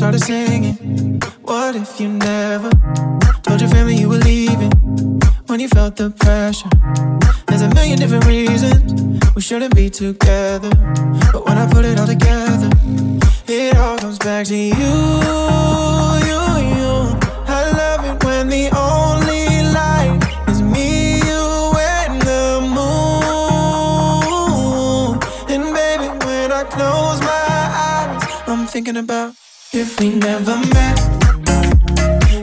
Started singing. What if you never told your family you were leaving when you felt the pressure? There's a million different reasons we shouldn't be together. But when I put it all together, it all comes back to you, you, you. I love it when the only light is me, you, and the moon. And baby, when I close my eyes, I'm thinking about if we never met.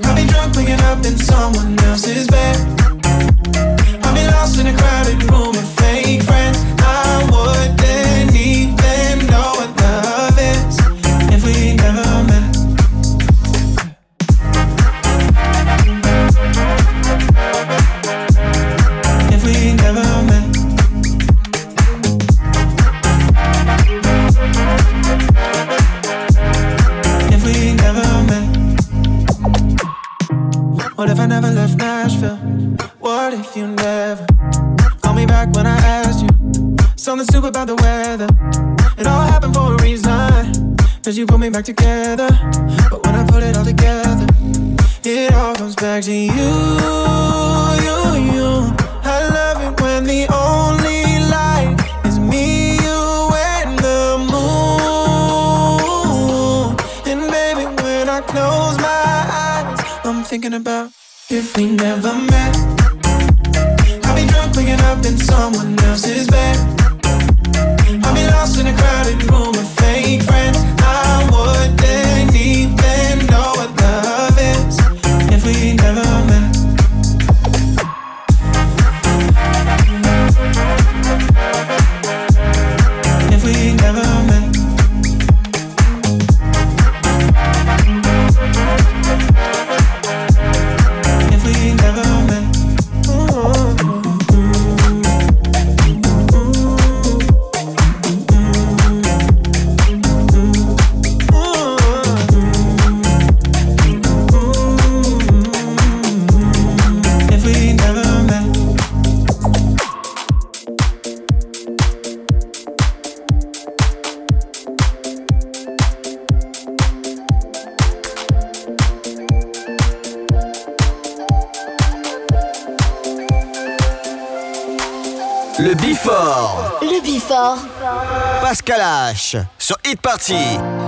I'll be drunk waking up in someone else's bed. What if I never left Nashville? What if you never called me back when I asked you something stupid about the weather? It all happened for a reason. Cause you put me back together. But when I put it all together, it all comes back to you, you, you. I love it when the only thinking about if we never met. I'll be drunk waking up in someone else's bed. I'll be lost in a crowded room with fake friends. Sur Hit Party.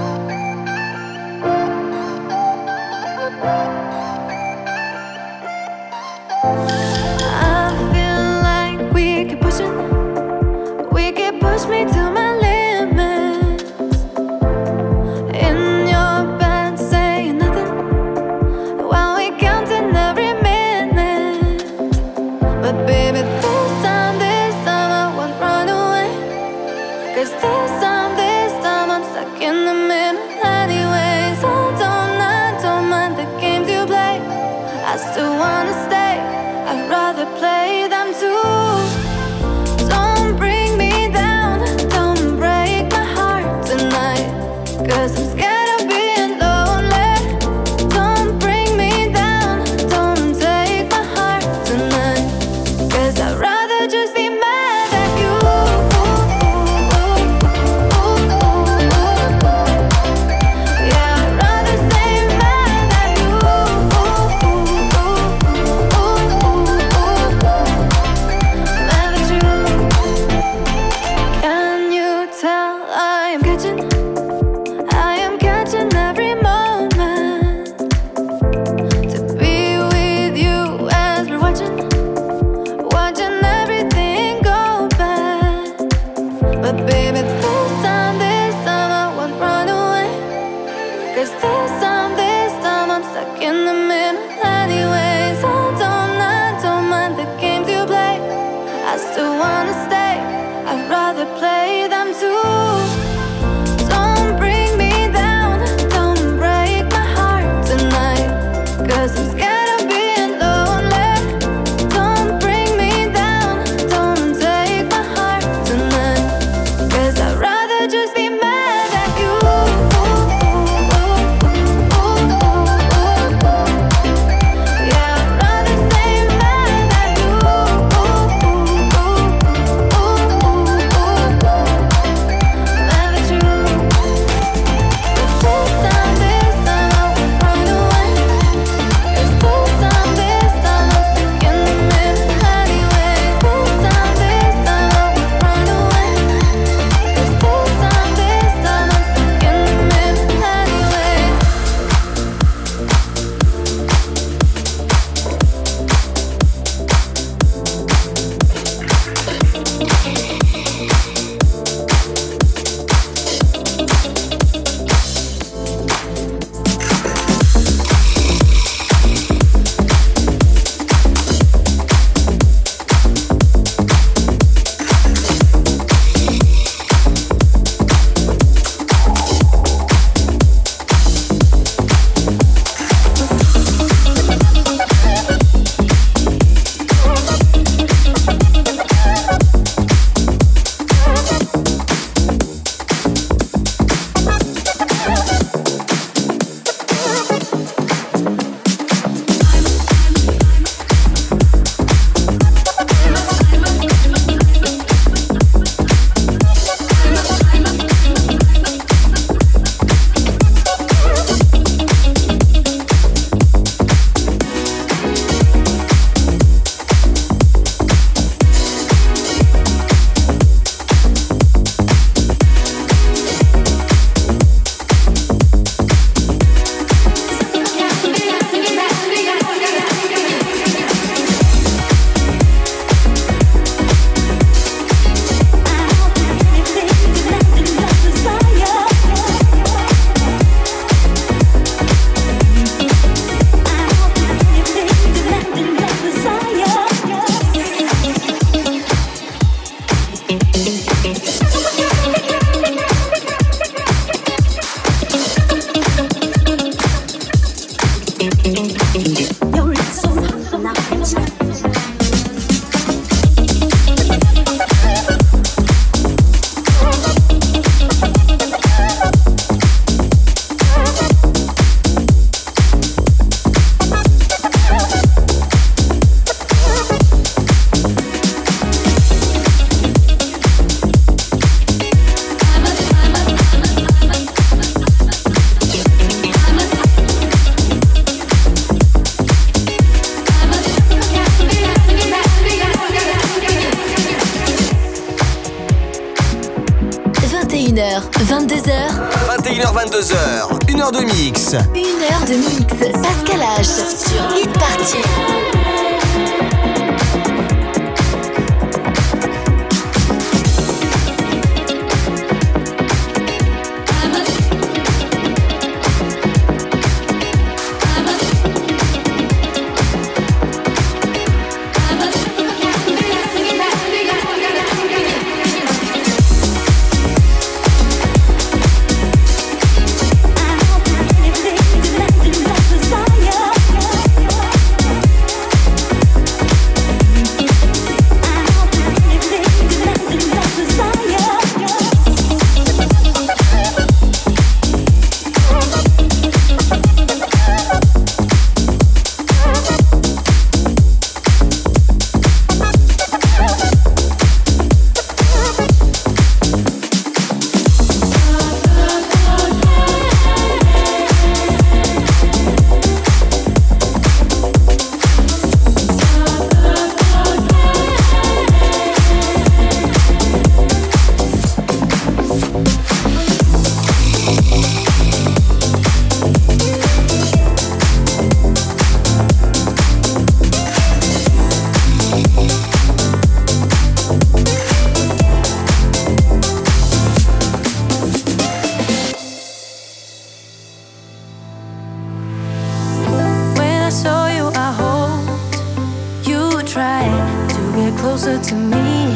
closer to me.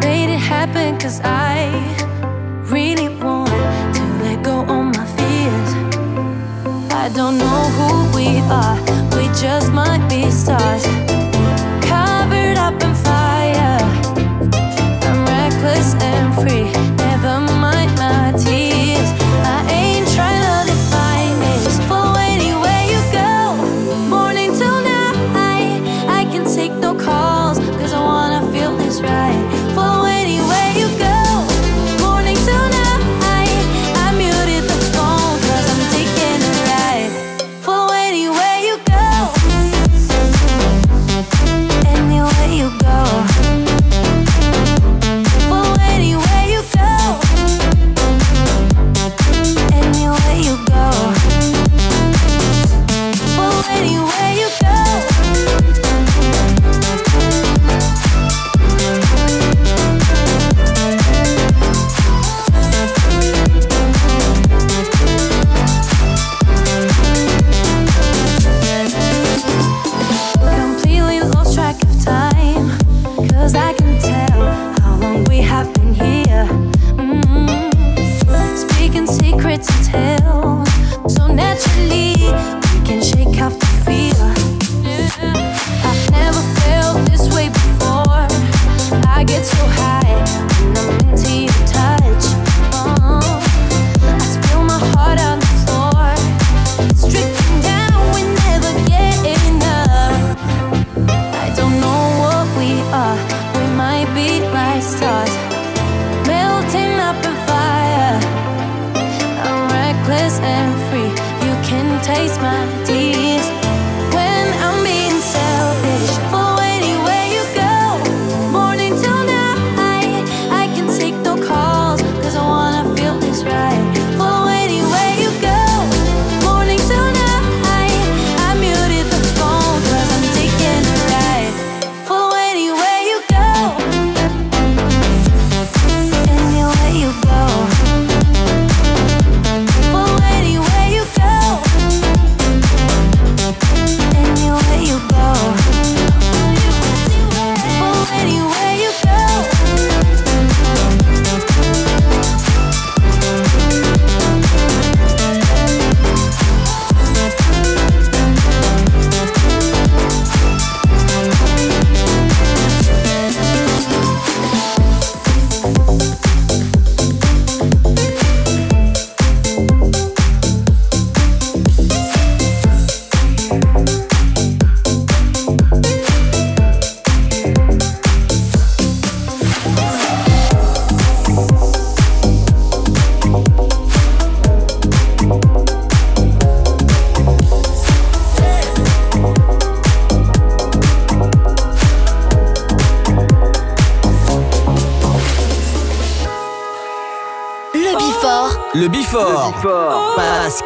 Made it happen cause I really want to let go of my fears. I don't know who we are, we just might be stars.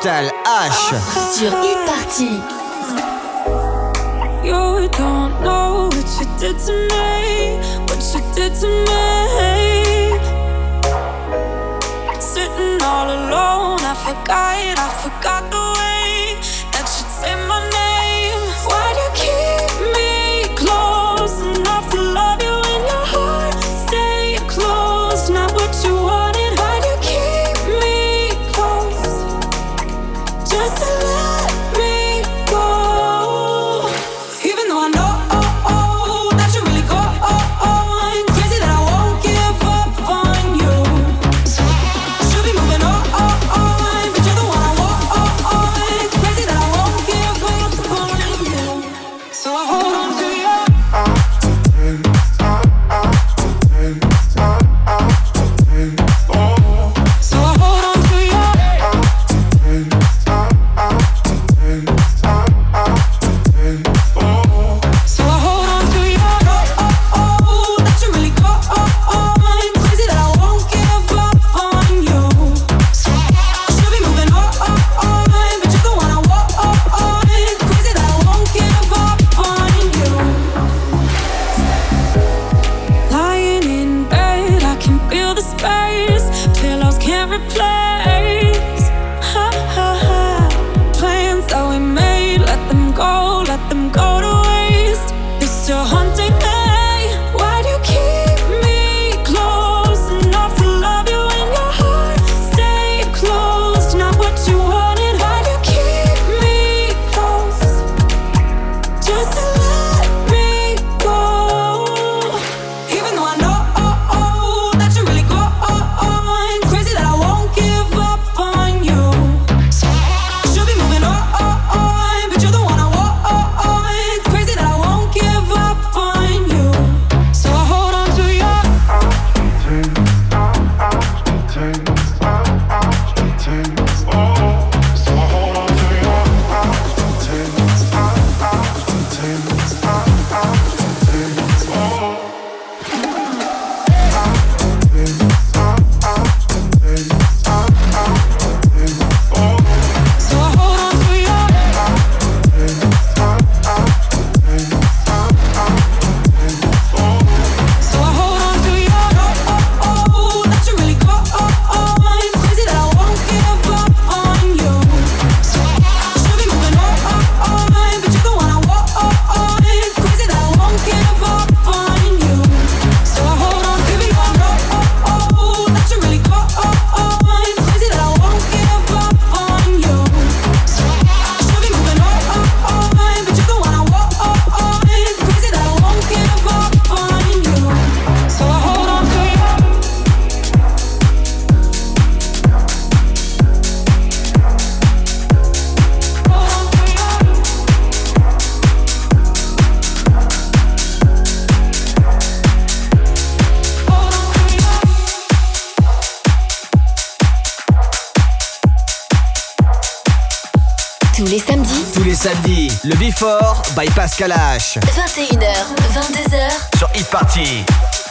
Pascal H. Sur Hit Party. You don't know what you did to me, what you did to me. Sitting all alone, I forgot, I forgot by Pascal H. 21h, 22h. Sur Hit Party.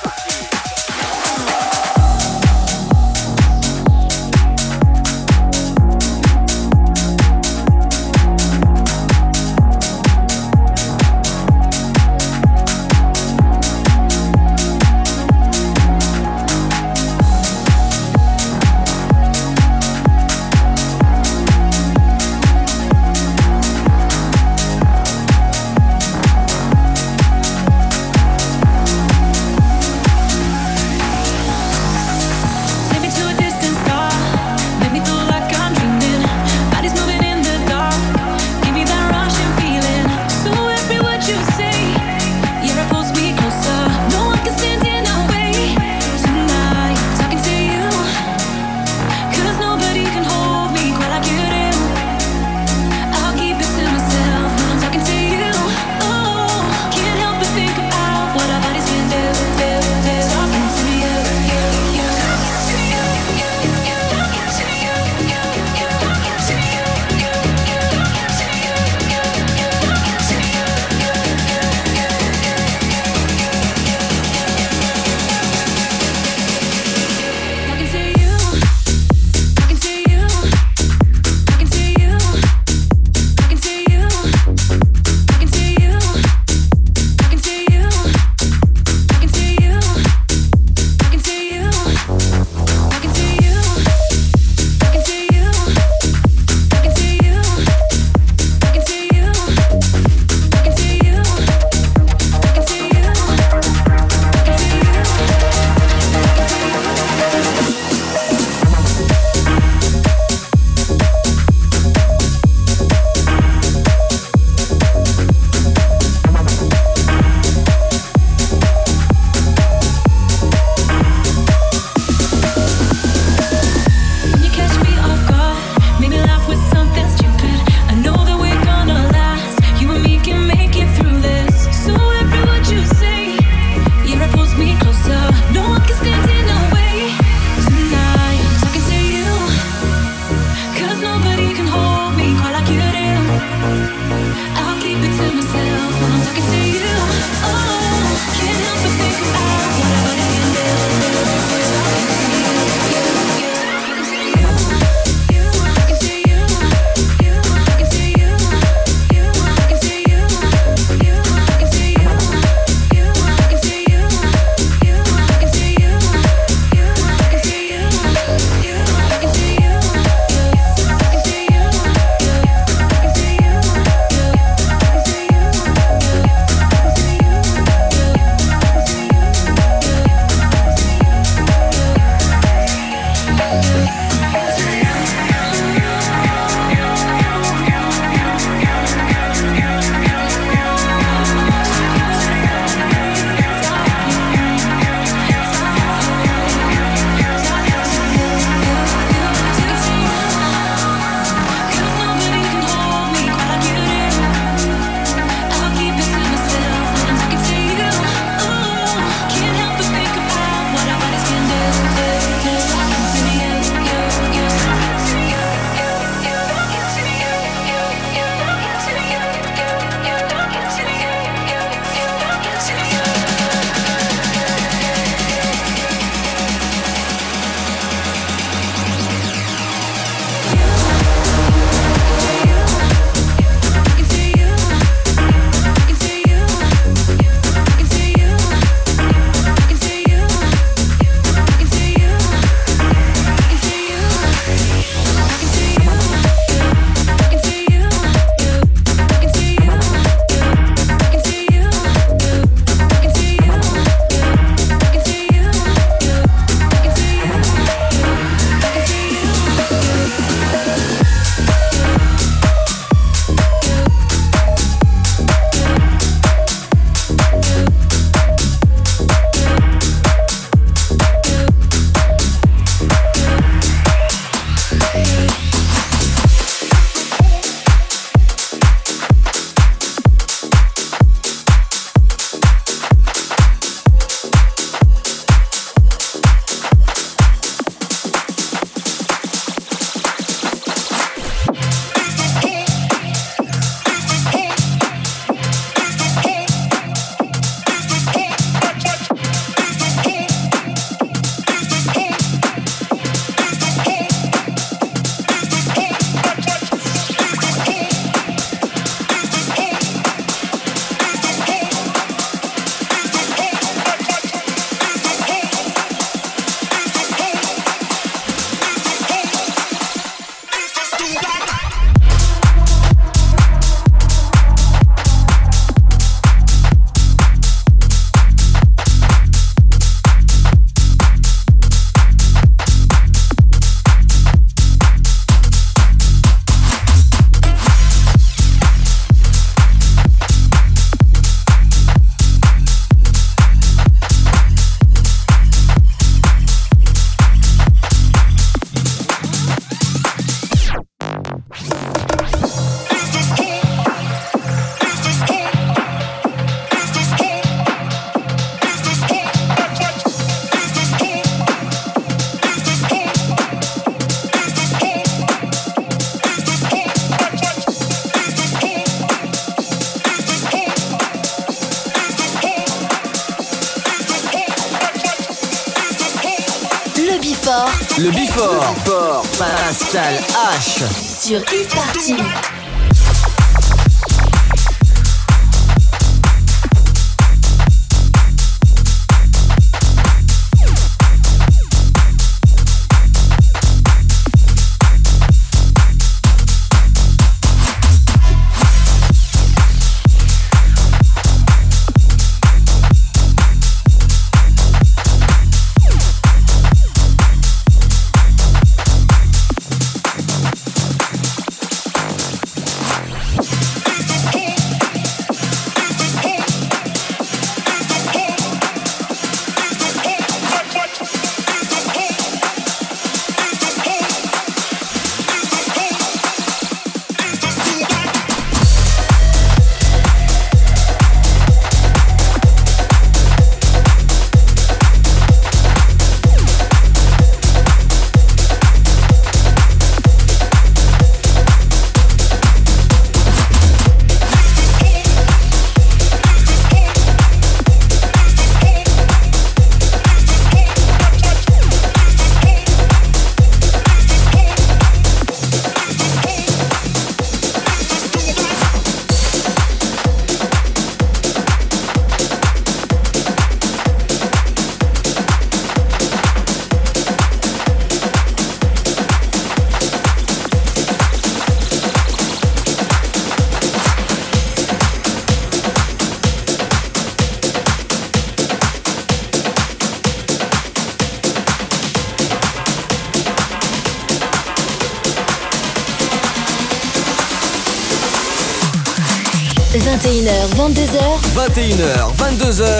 21h, 22h,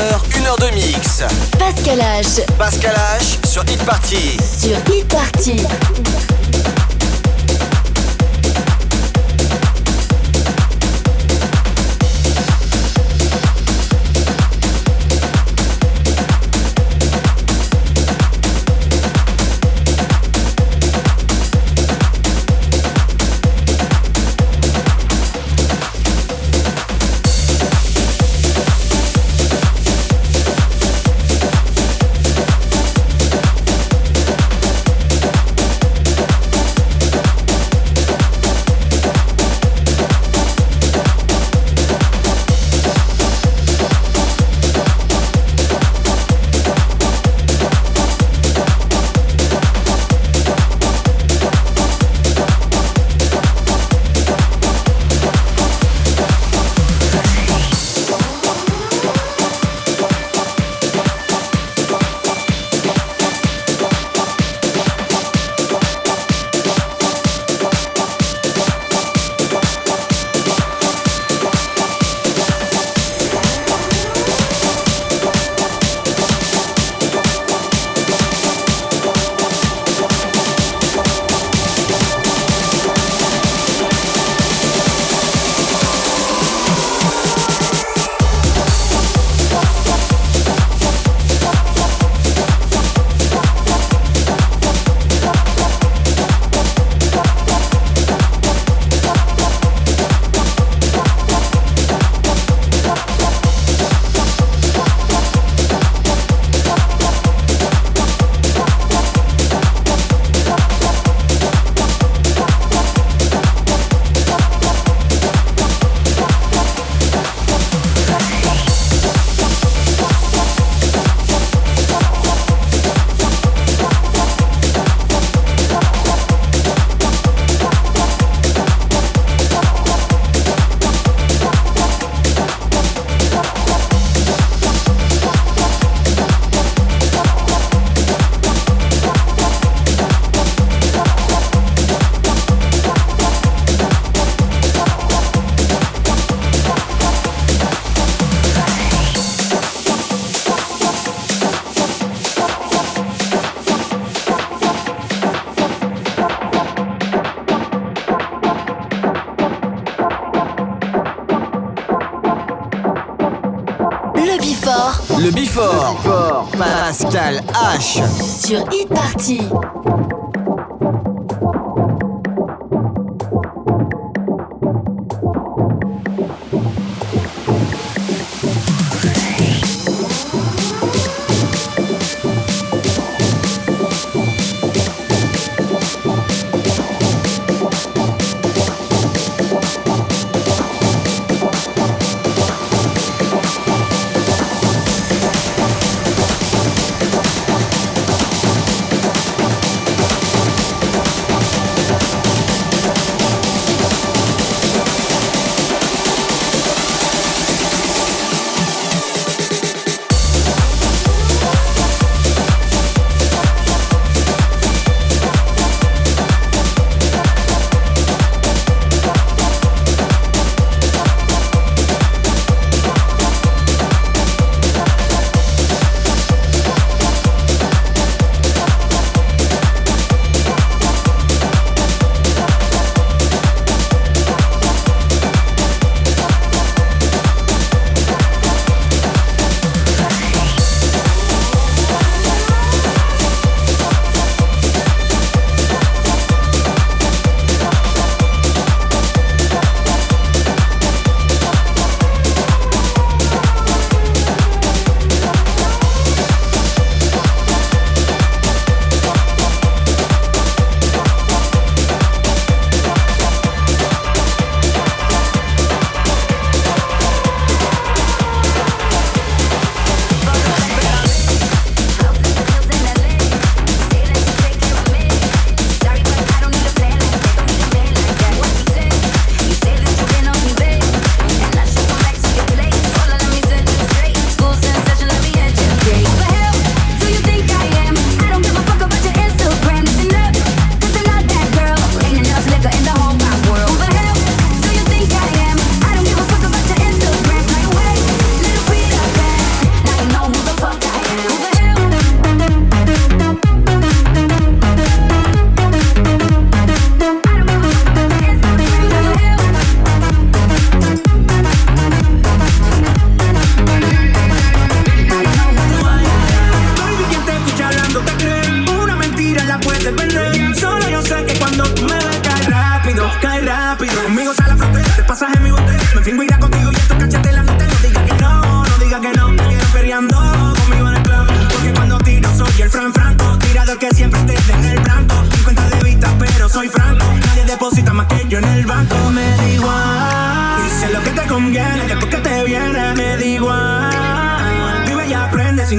Sur e-party.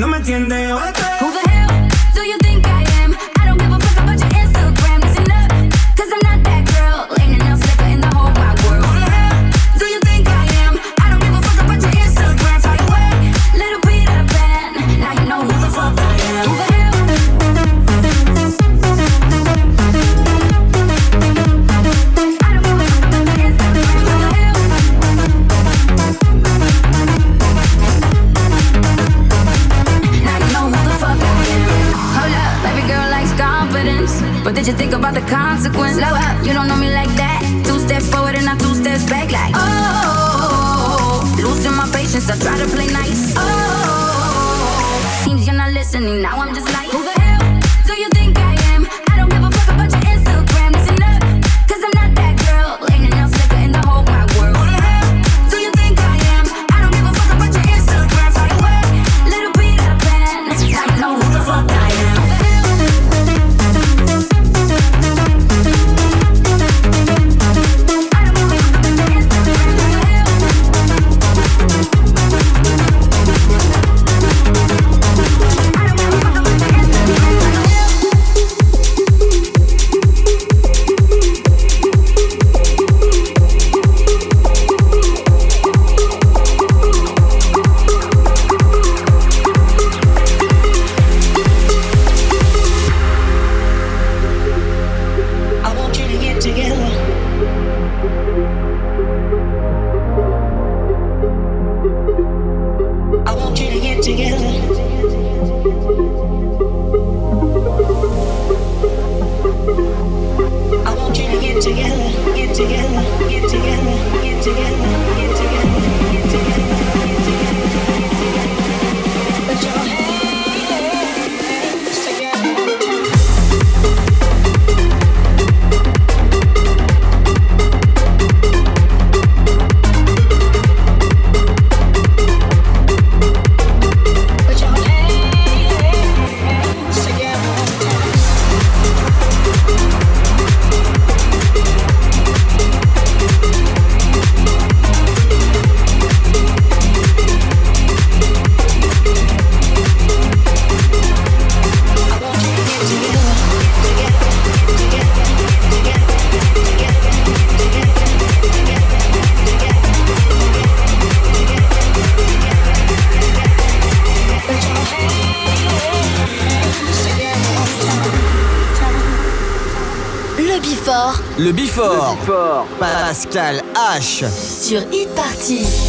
no me entiende, Before. Pascal H. Sur e-party.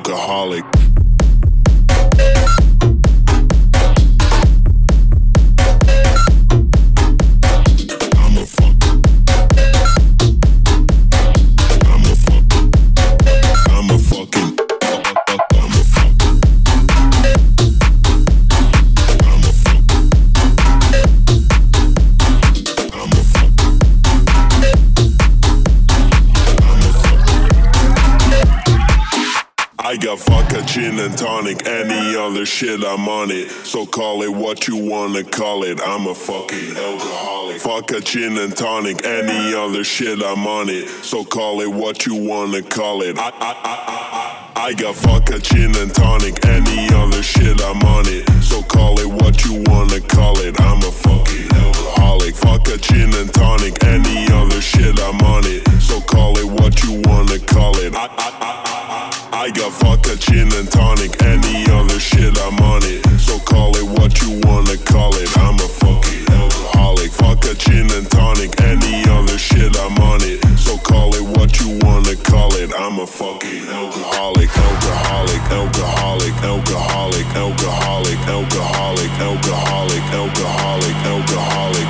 Alcoholic. Gin and tonic, any other shit, I'm on it. So call it what you wanna call it. I'm a fucking alcoholic. Vodka, gin and tonic, any other shit, I'm on it. So call it what you wanna call it. I, I, I, I, I, got vodka, gin and tonic, any other shit, I'm on it. So call it what you wanna call it. I'm a fucking alcoholic. Vodka, gin and tonic, any other shit, I'm on it. So call it what you wanna call it. I, I, I, got vodka, gin and tonic, any other shit, I'm on it. So call it what you wanna call it. I'm a fucking alcoholic. Vodka, gin and tonic, any other shit, I'm on it. So call it what you wanna call it. I'm a fucking alcoholic, alcoholic, alcoholic, alcoholic, alcoholic, alcoholic, alcoholic, alcoholic, alcoholic, alcoholic,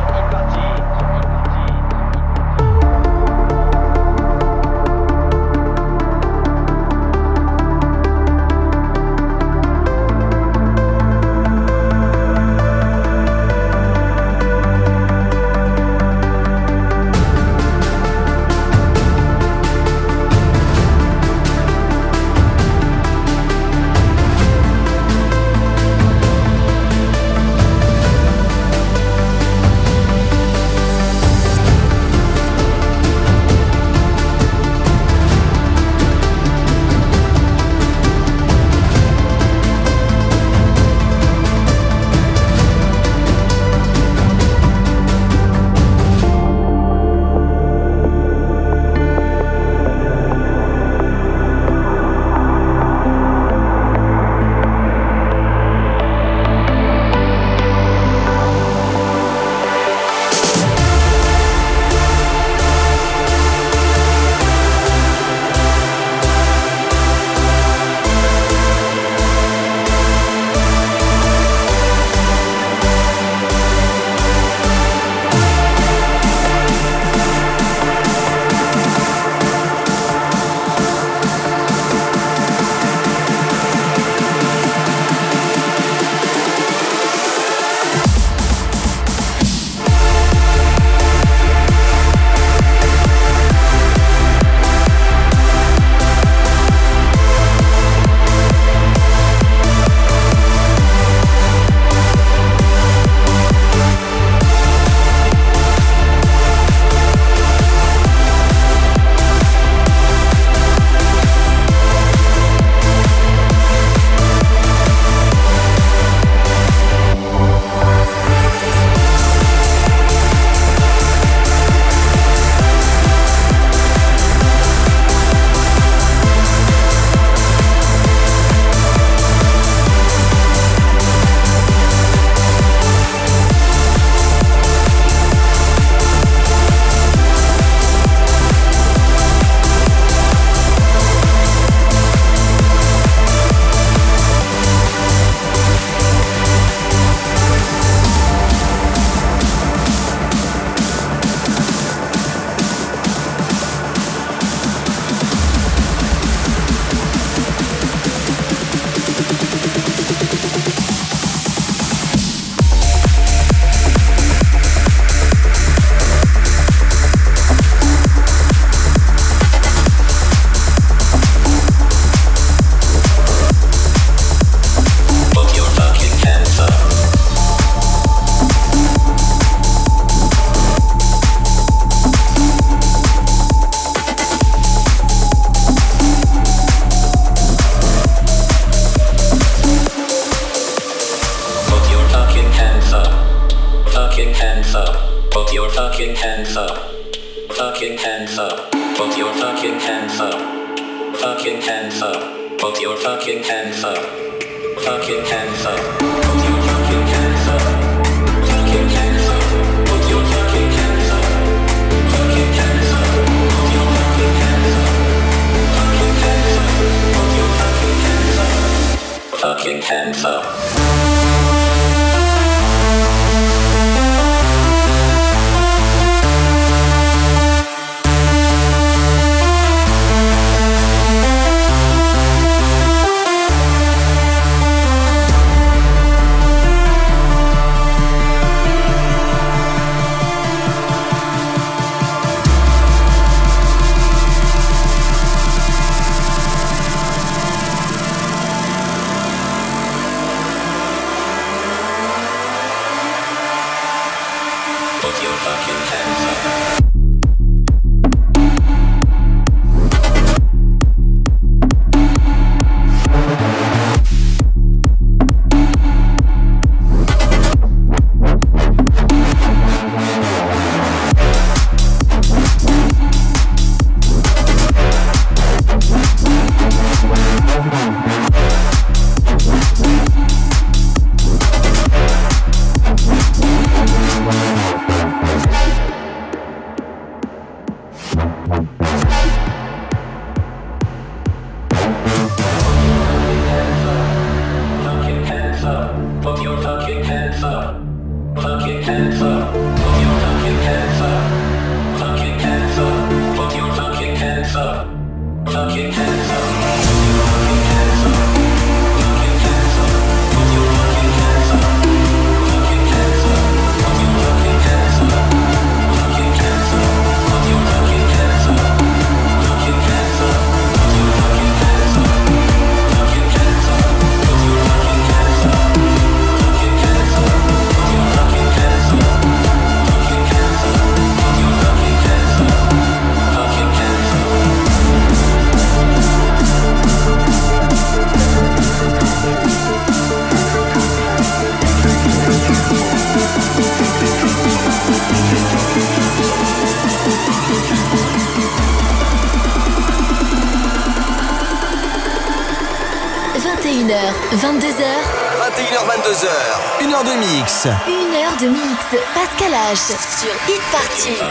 Sur Hit Party.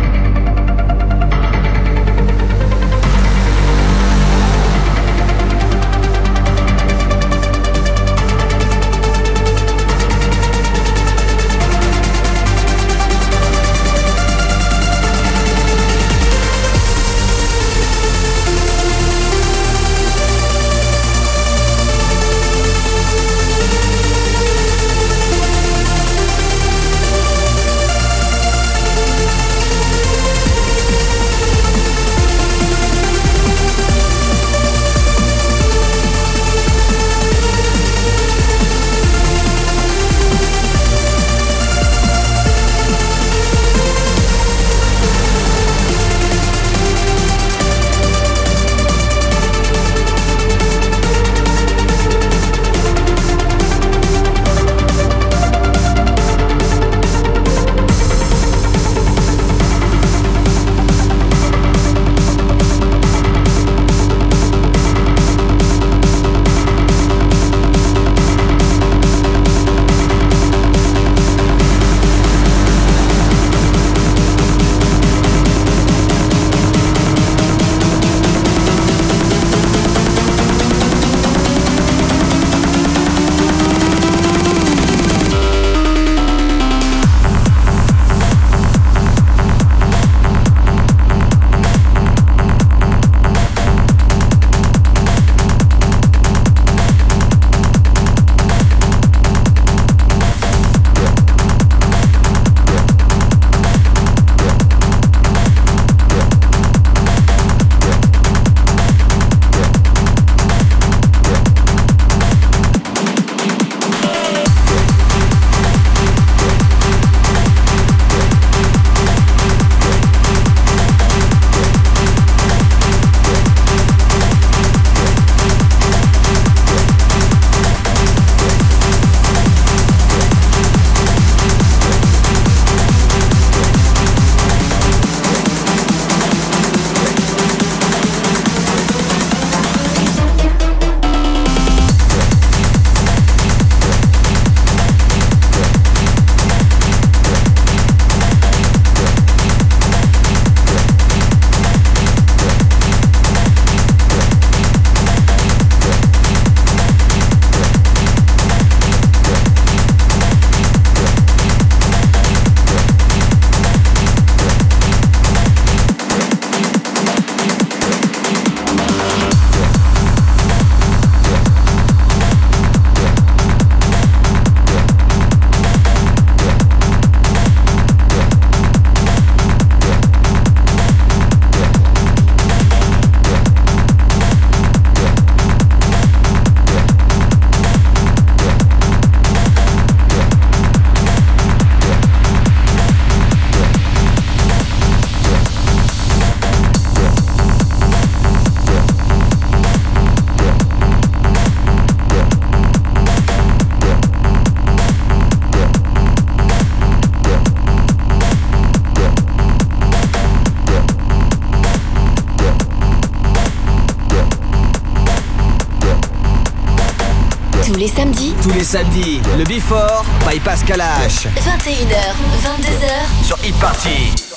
samedi, le Before by Pascal H. 21h, 22h sur Hit Party.